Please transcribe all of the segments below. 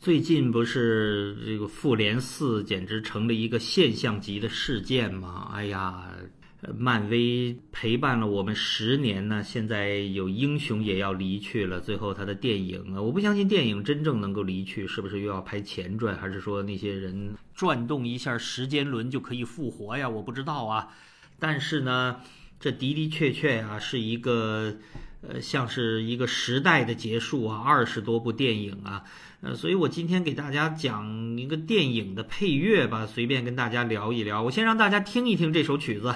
最近不是这个复联四简直成了一个现象级的事件吗？哎呀，漫威陪伴了我们十年呢，现在有英雄也要离去了。最后他的电影啊，我不相信电影真正能够离去，是不是又要拍前传，还是说那些人转动一下时间轮就可以复活呀？我不知道啊。但是呢，这的的确确呀，是一个。呃，像是一个时代的结束啊，二十多部电影啊，呃，所以我今天给大家讲一个电影的配乐吧，随便跟大家聊一聊。我先让大家听一听这首曲子。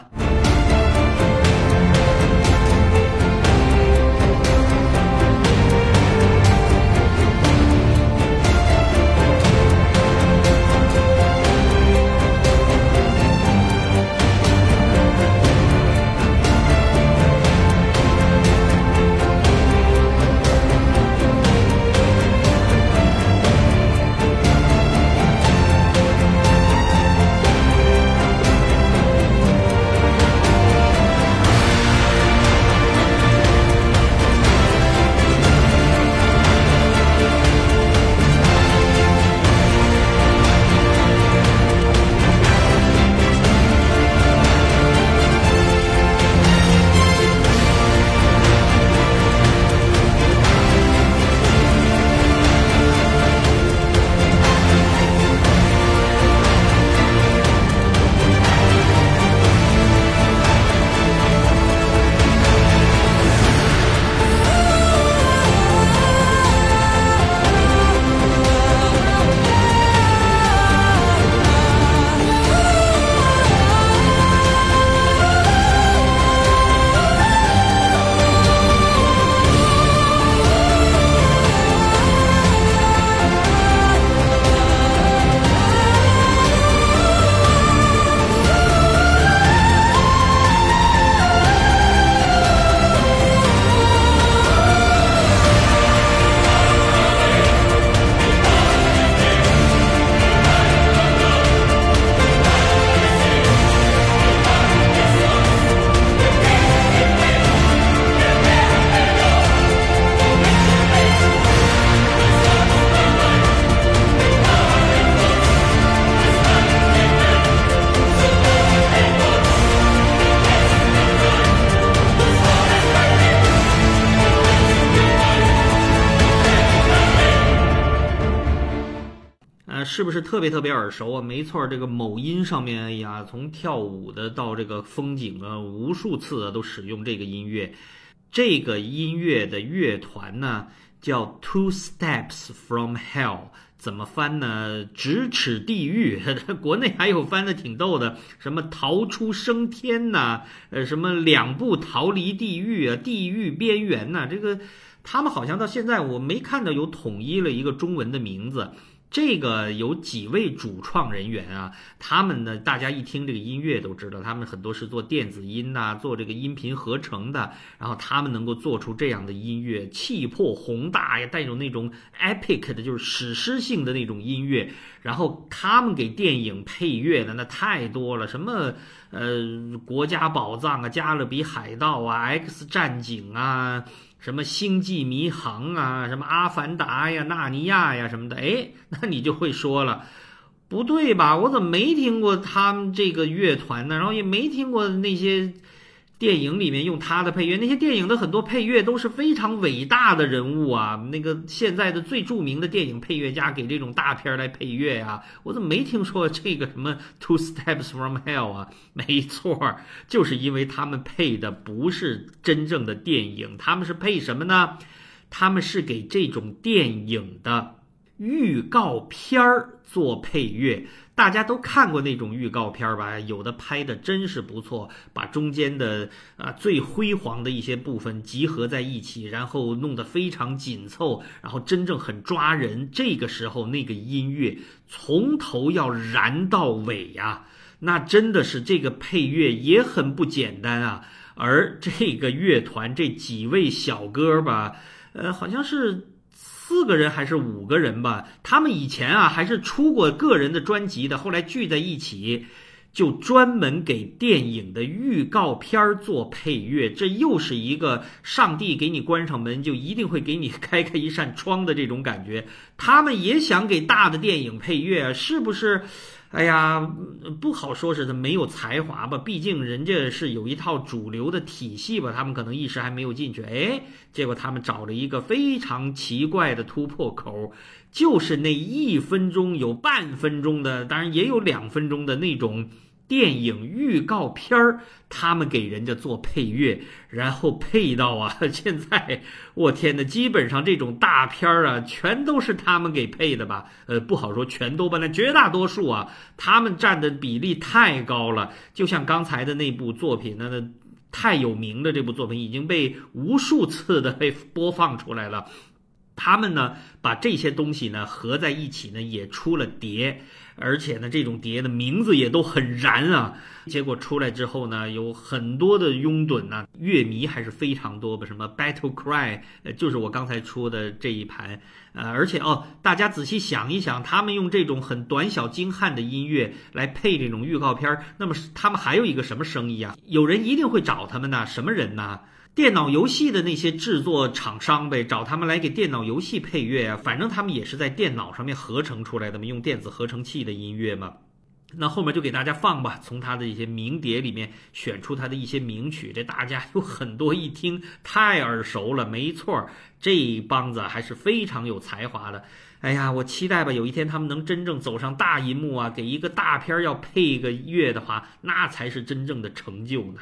是不是特别特别耳熟啊？没错，这个某音上面，哎呀，从跳舞的到这个风景啊，无数次啊都使用这个音乐。这个音乐的乐团呢叫 Two Steps from Hell，怎么翻呢？咫尺地狱。国内还有翻的挺逗的，什么逃出升天呐，呃，什么两步逃离地狱啊，地狱边缘呐。这个他们好像到现在我没看到有统一了一个中文的名字。这个有几位主创人员啊？他们呢？大家一听这个音乐都知道，他们很多是做电子音呐，做这个音频合成的。然后他们能够做出这样的音乐，气魄宏大呀，带有那种 epic 的，就是史诗性的那种音乐。然后他们给电影配乐的那太多了，什么呃国家宝藏啊，加勒比海盗啊，X 战警啊。什么星际迷航啊，什么阿凡达呀、纳尼亚呀什么的，哎，那你就会说了，不对吧？我怎么没听过他们这个乐团呢？然后也没听过那些。电影里面用他的配乐，那些电影的很多配乐都是非常伟大的人物啊。那个现在的最著名的电影配乐家给这种大片来配乐呀，我怎么没听说这个什么 Two Steps from Hell 啊？没错，就是因为他们配的不是真正的电影，他们是配什么呢？他们是给这种电影的预告片儿做配乐。大家都看过那种预告片吧？有的拍的真是不错，把中间的啊最辉煌的一些部分集合在一起，然后弄得非常紧凑，然后真正很抓人。这个时候那个音乐从头要燃到尾呀，那真的是这个配乐也很不简单啊。而这个乐团这几位小哥吧，呃，好像是。四个人还是五个人吧？他们以前啊还是出过个人的专辑的，后来聚在一起，就专门给电影的预告片做配乐，这又是一个上帝给你关上门，就一定会给你开开一扇窗的这种感觉。他们也想给大的电影配乐，是不是？哎呀，不好说是他没有才华吧，毕竟人家是有一套主流的体系吧，他们可能一时还没有进去。哎，结果他们找了一个非常奇怪的突破口，就是那一分钟有半分钟的，当然也有两分钟的那种。电影预告片儿，他们给人家做配乐，然后配到啊，现在我天呐，基本上这种大片儿啊，全都是他们给配的吧？呃，不好说全都吧，那绝大多数啊，他们占的比例太高了。就像刚才的那部作品，那那太有名的这部作品，已经被无数次的 被播放出来了。他们呢，把这些东西呢合在一起呢，也出了碟。而且呢，这种碟的名字也都很燃啊！结果出来之后呢，有很多的拥趸呐，乐迷还是非常多的。什么 Battle Cry，呃，就是我刚才说的这一盘。呃，而且哦，大家仔细想一想，他们用这种很短小精悍的音乐来配这种预告片儿，那么他们还有一个什么生意啊？有人一定会找他们呢？什么人呢？电脑游戏的那些制作厂商呗，找他们来给电脑游戏配乐啊，反正他们也是在电脑上面合成出来的嘛，用电子合成器的音乐嘛。那后面就给大家放吧，从他的一些名碟里面选出他的一些名曲，这大家有很多一听太耳熟了。没错，这帮子还是非常有才华的。哎呀，我期待吧，有一天他们能真正走上大银幕啊，给一个大片要配一个乐的话，那才是真正的成就呢。